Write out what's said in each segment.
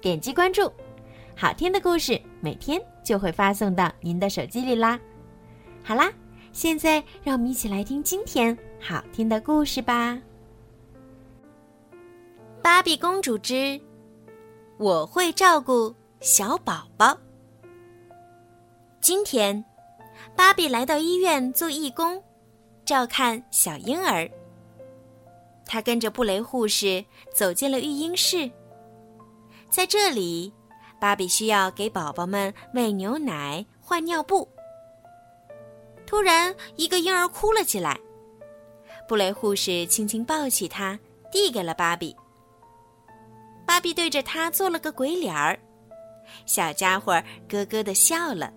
点击关注，好听的故事每天就会发送到您的手机里啦。好啦，现在让我们一起来听今天好听的故事吧。芭比公主之我会照顾小宝宝。今天，芭比来到医院做义工，照看小婴儿。她跟着布雷护士走进了育婴室。在这里，芭比需要给宝宝们喂牛奶、换尿布。突然，一个婴儿哭了起来。布雷护士轻轻抱起他，递给了芭比。芭比对着他做了个鬼脸儿，小家伙咯咯的笑了。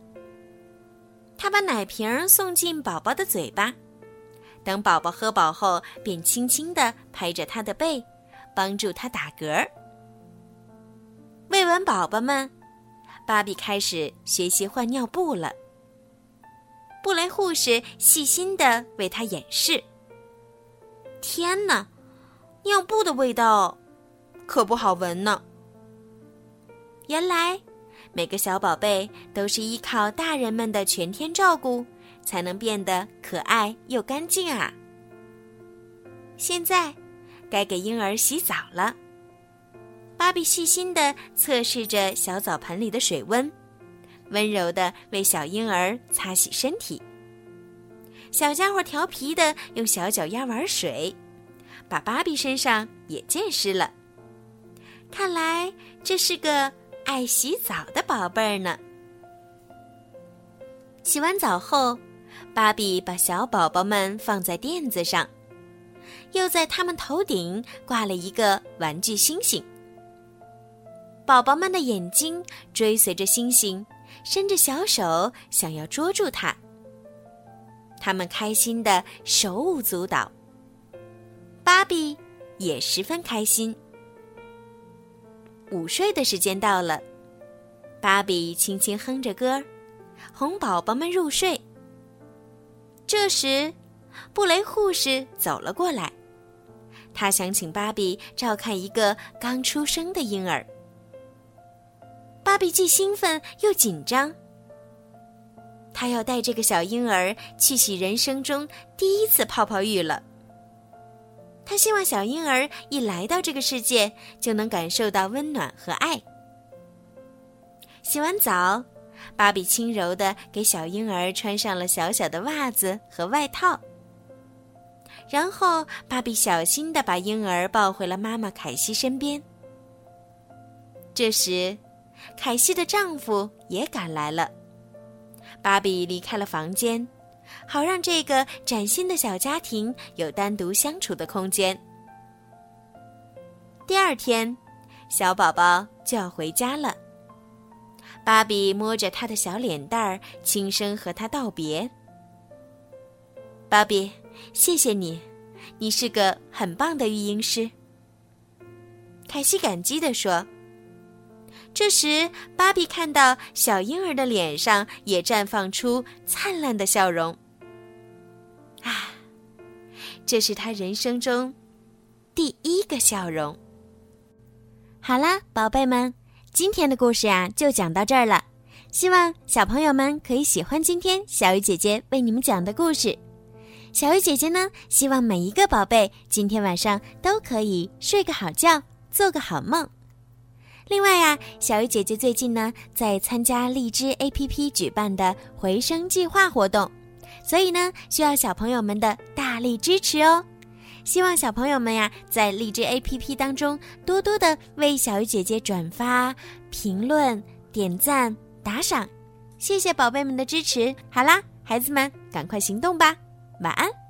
他把奶瓶送进宝宝的嘴巴，等宝宝喝饱后，便轻轻地拍着他的背，帮助他打嗝。喂完宝宝们，芭比开始学习换尿布了。布雷护士细心的为他演示。天哪，尿布的味道可不好闻呢。原来，每个小宝贝都是依靠大人们的全天照顾，才能变得可爱又干净啊。现在，该给婴儿洗澡了。芭比细心地测试着小澡盆里的水温，温柔地为小婴儿擦洗身体。小家伙调皮地用小脚丫玩水，把芭比身上也溅湿了。看来这是个爱洗澡的宝贝儿呢。洗完澡后，芭比把小宝宝们放在垫子上，又在他们头顶挂了一个玩具星星。宝宝们的眼睛追随着星星，伸着小手想要捉住它。他们开心的手舞足蹈。芭比也十分开心。午睡的时间到了，芭比轻轻哼着歌，哄宝宝们入睡。这时，布雷护士走了过来，他想请芭比照看一个刚出生的婴儿。芭比既兴奋又紧张。她要带这个小婴儿去洗人生中第一次泡泡浴了。她希望小婴儿一来到这个世界就能感受到温暖和爱。洗完澡，芭比轻柔地给小婴儿穿上了小小的袜子和外套。然后，芭比小心地把婴儿抱回了妈妈凯西身边。这时，凯西的丈夫也赶来了。芭比离开了房间，好让这个崭新的小家庭有单独相处的空间。第二天，小宝宝就要回家了。芭比摸着他的小脸蛋儿，轻声和他道别：“芭比，谢谢你，你是个很棒的育婴师。”凯西感激地说。这时，芭比看到小婴儿的脸上也绽放出灿烂的笑容。啊，这是他人生中第一个笑容。好啦，宝贝们，今天的故事呀就讲到这儿了。希望小朋友们可以喜欢今天小鱼姐姐为你们讲的故事。小鱼姐姐呢，希望每一个宝贝今天晚上都可以睡个好觉，做个好梦。另外呀，小鱼姐姐最近呢在参加荔枝 APP 举办的回声计划活动，所以呢需要小朋友们的大力支持哦。希望小朋友们呀在荔枝 APP 当中多多的为小鱼姐姐转发、评论、点赞、打赏，谢谢宝贝们的支持。好啦，孩子们赶快行动吧，晚安。